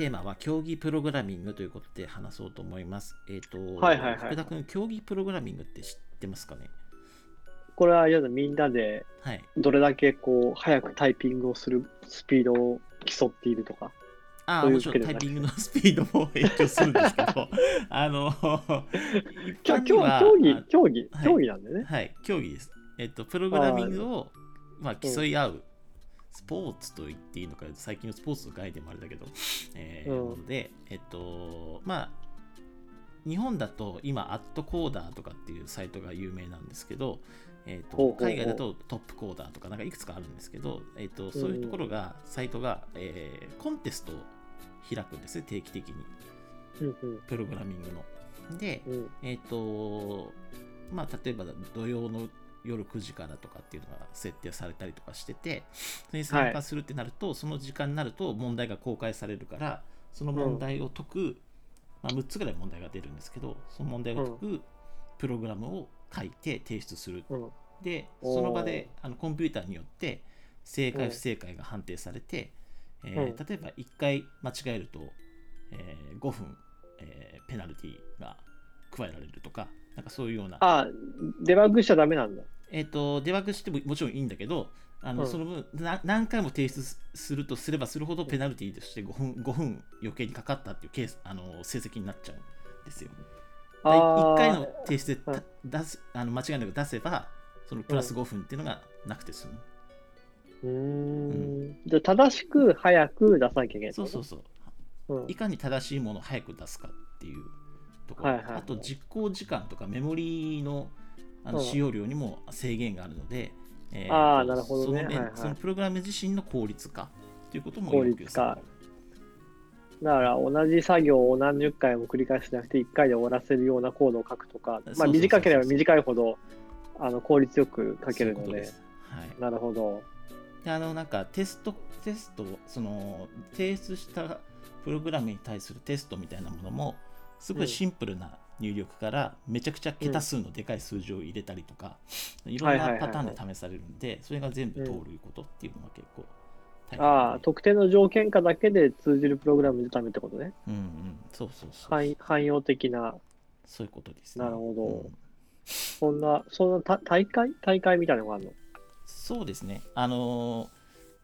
テーマは競技プログラミングということで話そうと思います。えっ、と、はいはいはい福田君、競技プログラミングって知ってますかね？これはやだみんなではい。どれだけこう早くタイピングをするスピードを競っているとか。ああ、もちろんタイピングのスピードも影響するんですけど、あの、競競技あ、競技はい、競技なんでね。はい、競技です。えっと、プログラミングを、まあ、競い合う、スポーツと言っていいのか、最近のスポーツの概念もあれだけど、えーうん。で、えっと、まあ、日本だと今、アットコーダーとかっていうサイトが有名なんですけど、えっと海外だとトップコーダーとかなんかいくつかあるんですけど、えっと、そういうところが、サイトが、えーコンテストを開くんですね、定期的に、プログラミングの。で、うん。えっ、と、まあ、例えば土曜の夜9時からとかっていうのが設定されたりとかしてて、それに参加するってなると、その時間になると問題が公開されるから、その問題を解く、まあ、6つぐらい問題が出るんですけど、その問題を解くプログラムを書いて提出する。うん。で、その場であのコンピューターによって正解うん。不正解が判定されて、えーうん。例えば1回間違えると、えー5分、えーペナルティが加えられるとか、なんかそういうような、あ、デバッグしちゃダメなんだ。えっ、と、デバッグしてももちろんいいんだけど、あのうんその分な何回も提出するとすればするほどペナルティとして5分 ,5 分余計にかかったっていうケースあの成績になっちゃうんですよ。1あー回の提出で出すあの間違いなく出せば、そのプラス5分っていうのがなくて済む。うーん。じゃあ正しく早く出さなきゃいけない。そうそうそう。うんいかに正しいものを早く出すかっていうところ、はいはいはい。あと実行時間とかメモリのあのう。ん使用量にも制限があるので、えーあなるほどね。その面はいはい。そのプログラム自身の効率化ということも効率化。る。だから同じ作業を何十回も繰り返しなくて1回で終わらせるようなコードを書くとか、まあ、短ければ短いほどあの効率よく書けるので。はい、なるほど。であのなんかテストテストその提出したプログラムに対するテストみたいなものもすごいシンプルな入力からめちゃくちゃ桁数のでかい数字を入れたりとか、いろんなパターンで試されるんでそれが全部通ることっていうのが結構大変。でああ、特定の条件下だけで通じるプログラムのためってことね。うんうん。そうそうそう汎汎用的な、そういうことですね。なるほど。うんそんな、そんなた大会？大会みたいなのがあるの？そうですね。あのー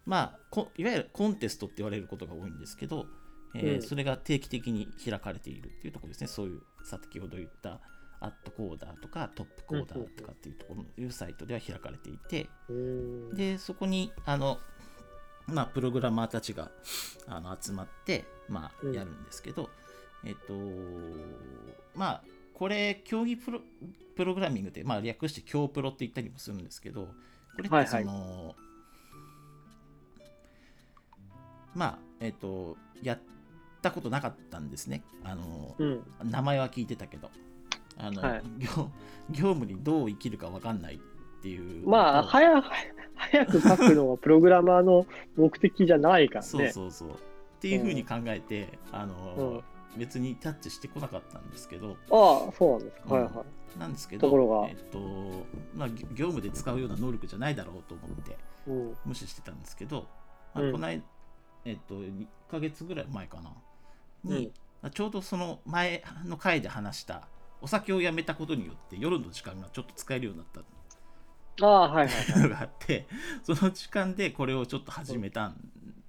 まあこ、いわゆるコンテストって言われることが多いんですけど、えーうんそれが定期的に開かれているっていうところですね。そういう、先ほど言ったアットコーダーとかトップコーダーとかっていうところのいうサイトでは開かれていて。で、そこに、あの、まあ、プログラマーたちがあの集まって、まあ、うんやるんですけど、えっと、まあ、これ、競技プロプログラミングで、まあ、略して競プロって言ったりもするんですけど、これってそはいはいの、まあ、えっと、やったことなかったんですね。あの、うん。名前は聞いてたけど、あの、はい業業務にどう生きるか分かんないっていう。まあ、早早く書くのはプログラマーの目的じゃないからね。そうそうそう。っていうふうに考えて、あの、うん別にタッチしてこなかったんですけど、ああ、そうなんですか。はいうんはい。なんですけど、ところがえっと、まあ、業業務で使うような能力じゃないだろうと思ってうん。無視してたんですけど、まあうんこの間、えっと、1ヶ月ぐらい前かな、にうん、ちょうどその前の回で話した、お酒をやめたことによって夜の時間がちょっと使えるようになったああ、はいはいはい。の があって、その時間でこれをちょっと始めたん、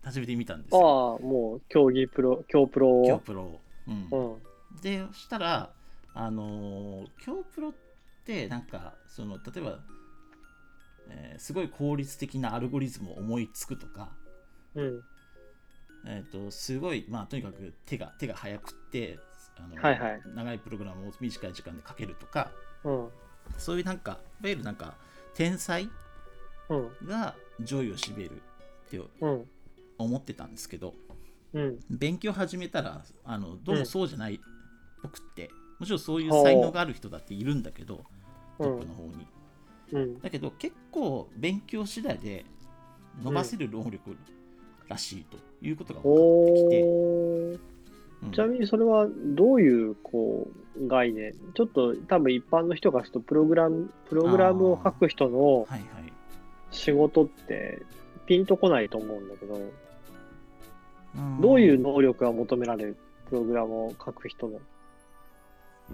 始めてみたんですああ、よ。もう競技プロ、競プロを。プロを。うんうん。でそしたらあのー京プロってなんかその例えば、えーすごい効率的なアルゴリズムを思いつくとか、うん。えー、とすごいまあとにかく手が手が速くってあの、はいはい長いプログラムを短い時間で書けるとかうん。そういうなんかいわゆるなんか天才うん。が上位を占めるってうん。思ってたんですけどうん。勉強始めたらあのどうもそうじゃないっぽくって、もちろんそういう才能がある人だっているんだけどうんトップの方に。うん。だけど結構勉強次第で伸ばせる能力らしいということが分かってきて、うん。ちなみにそれはどういうこう概念？ちょっと多分一般の人がするとプログラムプログラムを書く人のはいはい。仕事ってピンとこないと思うんだけどどういう能力が求められるプログラムを書く人の？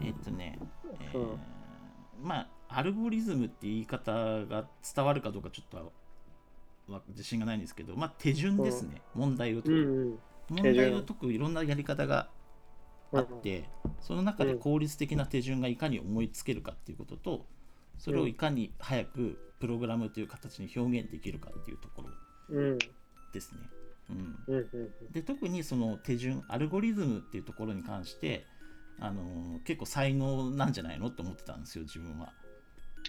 えっとね、えーまあ、アルゴリズムって言い方が伝わるかどうかちょっとは自信がないんですけど、まあ、手順ですね、問題を解く。うんうん。問題を解くいろんなやり方があって、その中で効率的な手順がいかに思いつけるかっていうことと、それをいかに早くプログラムという形に表現できるかっていうところうん。ですね。うん、うん。うん。で特にその手順アルゴリズムっていうところに関して、あのー結構才能なんじゃないのって思ってたんですよ自分は。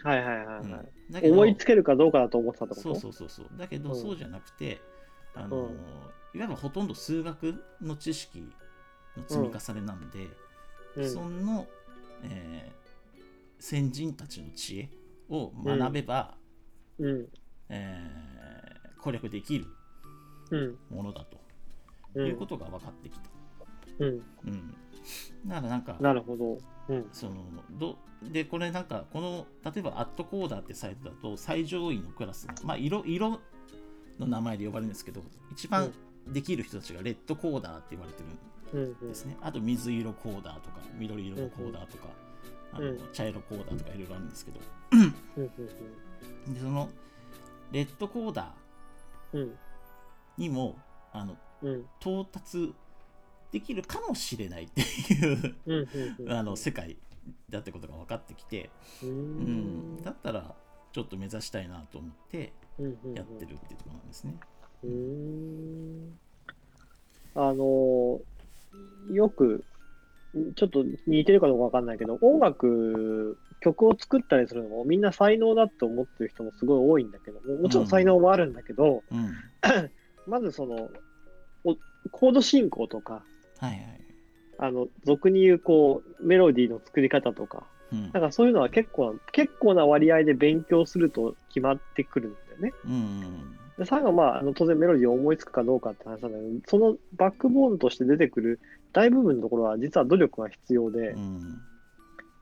はいはいはいはい。うん。だけど思いつけるかどうかだと思ってたと？そうそうそうそう。だけど、うん。そうじゃなくて、あのいわゆるほとんど数学の知識の積み重ねなんで、うん。その、えー先人たちの知恵を学べば、うん。えー攻略できるうん。ものだとうん。いうことが分かってきた。うん。うんだからなんかなるほど。うん。そのどでこれなんかこの例えばアットコーダーってサイトだと最上位のクラスのまあ色色の名前で呼ばれるんですけど一番できる人たちがレッドコーダーって言われてるうんですね、あと水色コーダーとか緑色のコーダーとか、あのうん。茶色コーダーとかいろいろあるんですけど。でそのレッドコーダうん。ーにもあのうん。到達できるかもしれないっていううんうんうん。あの世界だってことが分かってきて、ううん。ん、だったらちょっと目指したいなと思ってうんうんやってるっていうところなんですね。うーん。あのよくちょっと似てるかどうかわかんないけど音楽曲を作ったりするのもみんな才能だって思ってる人もすごい多いんだけどももちろん才能もあるんだけど、うん、まずそのおコード進行とかはいはい。あの俗に言うこうメロディーの作り方とかうんなんかそういうのは結構結構な割合で勉強すると決まってくるんだよね。うんで最後はまああの当然メロディーを思いつくかどうかって話なんだけどそのバックボーンとして出てくる大部分のところは実は努力が必要で、うん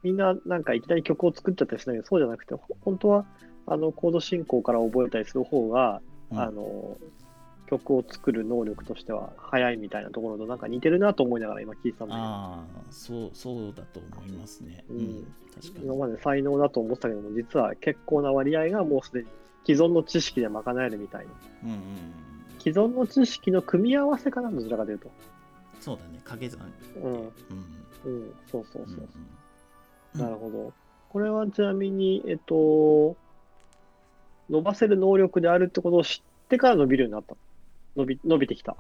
みんななんかいきなり曲を作っちゃったりしないけどそうじゃなくてほ本当はあのコード進行から覚えたりする方が、うんあの曲を作る能力としては早いみたいなところとなんか似てるなと思いながら今聞いてたんだけど。ああそうそうだと思いますね。ううんん、確かに。今まで才能だと思ってたけども実は結構な割合がもうすでに既存の知識で賄えるみたいな。うんうんうん、既存の知識の組み合わせかなどちらかというと。そうだね、掛け算。うん。うん。うん。そうそうそう、う。んなるほど。これはちなみにえっと伸ばせる能力であるってことを知ってから伸びるようになった伸び伸びてきた。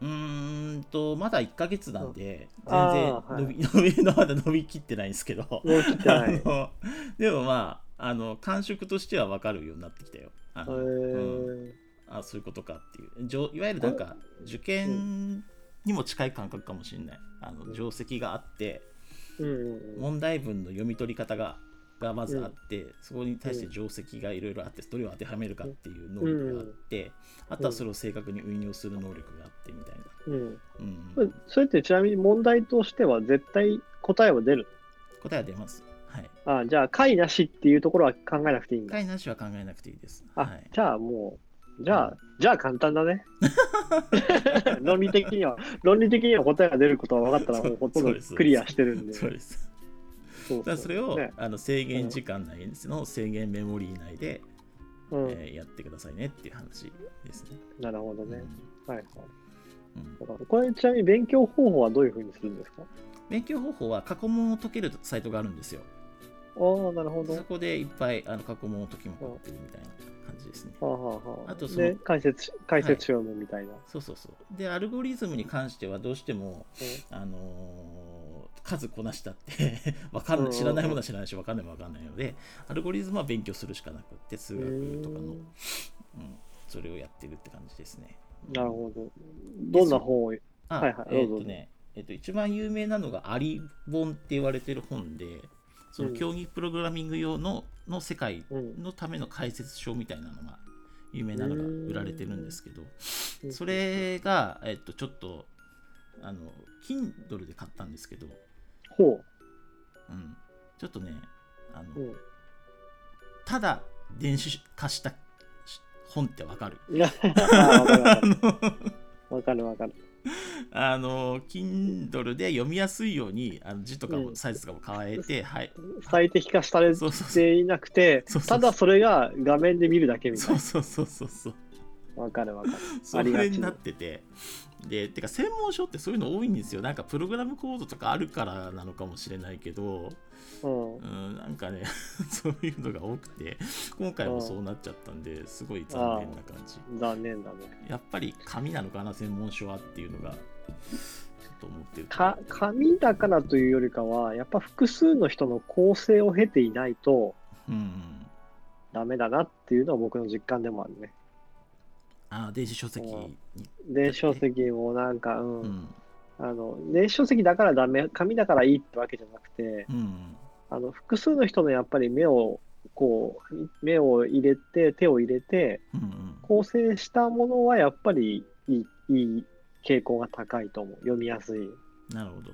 うーんと、まだ1ヶ月なんで、うん。全然伸び、伸びのまだ伸びきってないんですけど、伸びきってない。へ あのでもまあ、あの感触としては分かるようになってきたよ。あうん。あそういうことかっていう。じょいわゆるなんか、受験にも近い感覚かもしれない。あの定石があって、問題文の読み取り方ががまずあって、そこに対して定石がいろいろあってどれを当てはめるかっていう能力があって、あとはそれを正確に運用する能力があってみたいな。うんそれってちなみに問題としては絶対答えは出る答えは出ます。はい。あじゃあ解なしっていうところは考えなくていいんだ回なしは考えなくていいです。あ、はい。じゃあもう、じゃあ、じゃあ簡単だね。論理的には、論理的には答えが出ることは分かったら、もうほとんどクリアしてるんで。そうです。そうだからそれを、ねあの制限時間内の制限メモリー内で、うんえーやってくださいねっていう話ですね。なるほどね。はいはい。うんこれ、ちなみに勉強方法はどういうふうにするんですか？勉強方法は過去問を解けるサイトがあるんですよ。ああ、なるほど。そこでいっぱいあの過去問を解きまくってるみたいな感じですね。はあはあはあ、あとそので、解説、解説書読むみたいな。そうそうそう。で、アルゴリズムに関してはどうしても、あのー数こなしたって。わかんない知らないものは知らないし分かんないも分かんないのでアルゴリズムは勉強するしかなくって数学とかの、うん、それをやってるって感じですね。なるほど。どんな本を、あ、はいはいえっ、とね、えっ、と一番有名なのがアリ本って言われてる本でそのうん。競技プログラミング用のの世界うん。のための解説書みたいなのが有名なのが売られてるんですけどうん。それが、えっと、ちょっとあの Kindle で買ったんですけど、ほうん、ちょっとねあの、う。うん。ただ電子化した本ってわかる？わかるわかあ る。あの Kindle で読みやすいようにあの字とかうんもサイズとかも変えて、はい最適化されていなくてただそれが画面で見るだけみたいうそそうそうそうそうな。わかるわかる。それになってて。でてか専門書ってそういうの多いんですよ。なんかプログラムコードとかあるからなのかもしれないけど。うん。う。んなんかね そういうのが多くて。今回もそうなっちゃったんですごい残念な感じ。残念だね。やっぱり紙なのかな専門書はっていうのがちょっと思ってると。か紙だからというよりかは、やっぱ複数の人の構成を経ていないとうん。ダメだなっていうのは僕の実感でもあるね。あ電子書籍に。電子書籍もなんか、うん。うん。あの電子書籍だからダメ、紙だからいいってわけじゃなくて、うん。あの複数の人のやっぱり目をこう目を入れて手を入れてうんうん。構成したものはやっぱりいいいい傾向が高いと思う。読みやすい、なるほど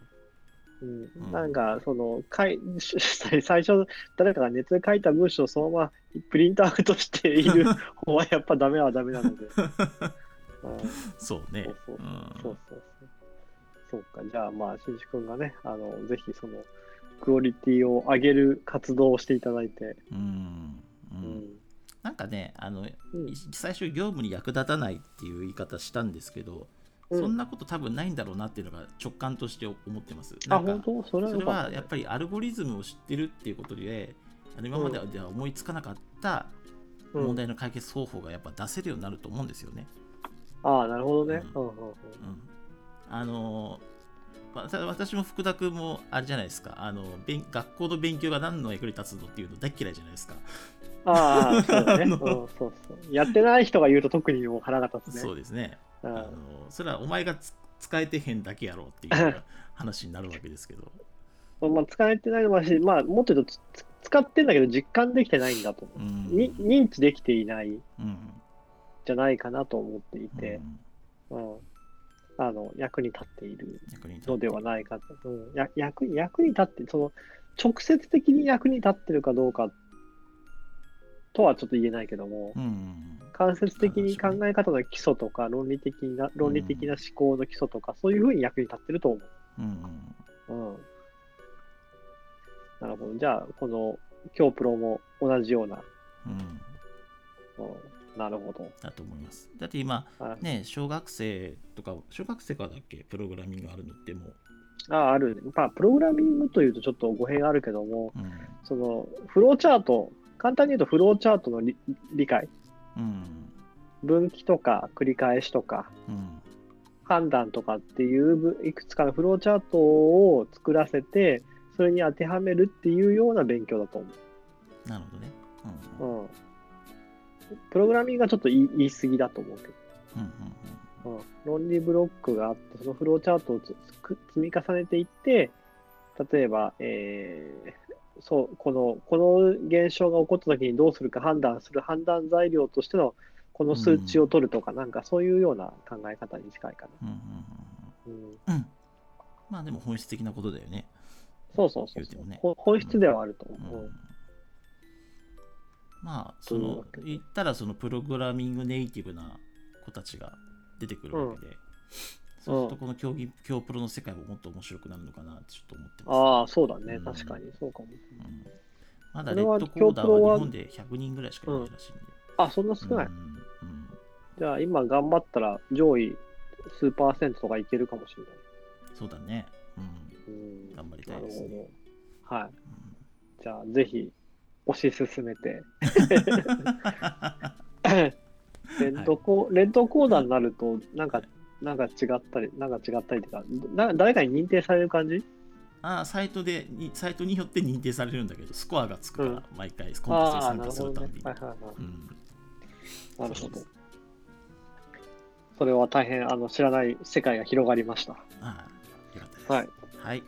うん。うんなんかそのかい 最初誰かがネットで書いた文章をそのままプリントアウトしている 方はやっぱダメはダメなので、うん、そうね。そうそう。うん。そうそうか。じゃあまあしんちくんがねあのぜひそのクオリティを上げる活動をしていただいて、うん。ううん。んなんかねあのうん。最初業務に役立たないっていう言い方したんですけど、うんそんなこと多分ないんだろうなっていうのが直感として思ってます。あ、なんか本当？それはやっぱりアルゴリズムを知ってるっていうことで、あの今まででは思いつかなかったうん問題の解決方法がやっぱ出せるようになると思うんですよね。ああ、なるほどね。ううあの私も福田君もあれじゃないですかあの勉学校の勉強が何の役に立つのっていうの大嫌いじゃないですか。ああ、そうだね。あのうん、そうそう。やってない人が言うと特にもう腹が立つね。そうですね。うんあのそれはお前がつ 使えてへんだけやろっていう話になるわけですけど。まあ、使えてないのもあるし、まあ、もっと言うと使ってんだけど実感できてないんだと思う。うんに認知できていないじゃないかなと思っていうんて、うん。あの、役に立っている役に立ってのではないかと。うん、や役に役に立って、その、直接的に役に立ってるかどうかとはちょっと言えないけども、うん間接的に考え方の基礎とか、論理的な、論理的な思考の基礎とか、そういうふうに役に立ってると思うんう。うん。なるほど。じゃあ、この、今日プロも同じような。うんうんうん、なるほど。だと思います。だって今あね小学生とか小学生からだっけ？プログラミングあるのってもう、あ、ある。まあ、プログラミングというとちょっと語弊があるけども、うんその、フローチャート、簡単に言うとフローチャートの理理解、うん分岐とか繰り返しとか、うん判断とかっていうぶいくつかのフローチャートを作らせて、それに当てはめるっていうような勉強だと思なるほどね。うんう。うん。プログラミングがちょっと言い過ぎだと思うけど。うんうんうん、論理ブロックがあって、そのフローチャートを積み重ねていって、例えば、えーそうこのこの現象が起こったときにどうするか判断する判断材料としてのこの数値を取るとか、なんかそういうような考え方に近いかうんうんな。うん、うん。うん。まあでも本質的なことだよね。そうそうそう言う。ねほ本質ではあるとう。思う。ん。まあその言ったらそのプログラミングネイティブな子たちが出てくるわけで、そうするとこの競技競プロの世界ももっと面白くなるのかなってちょっと思ってます。ああ、そうだね、うん確かに、そうかも。うんまだレッドコーダーは日本で100人ぐらいしかいないらしいんで。あ、そんな少ない。うんうんじゃあ、今頑張ったら上位数パーセントとかいけるかもしれない。そうだね。うんうん、頑張りたないるですね。ほど。はい。うんじゃあ、ぜひ、推し進めて。レッドコ、レッドコーダーになると、なんか、なんか違ったり、なんか違ったりとか、な誰かに認定される感じ？ああサイトでにサイトによって認定されるんだけどスコアがつくから、うん。毎回コンテストに参加するたんびに、。なるほどそれは大変、あの、知らない世界が広がりました。ああよかったです。はい。はい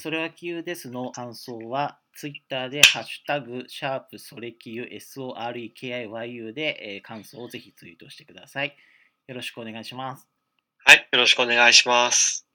それはきゆですの感想は、ツイッターでハッシュタグ、シャープそれきゆ SOREKIYU で、えー感想をぜひツイートしてください。よろしくお願いします。はい、よろしくお願いします。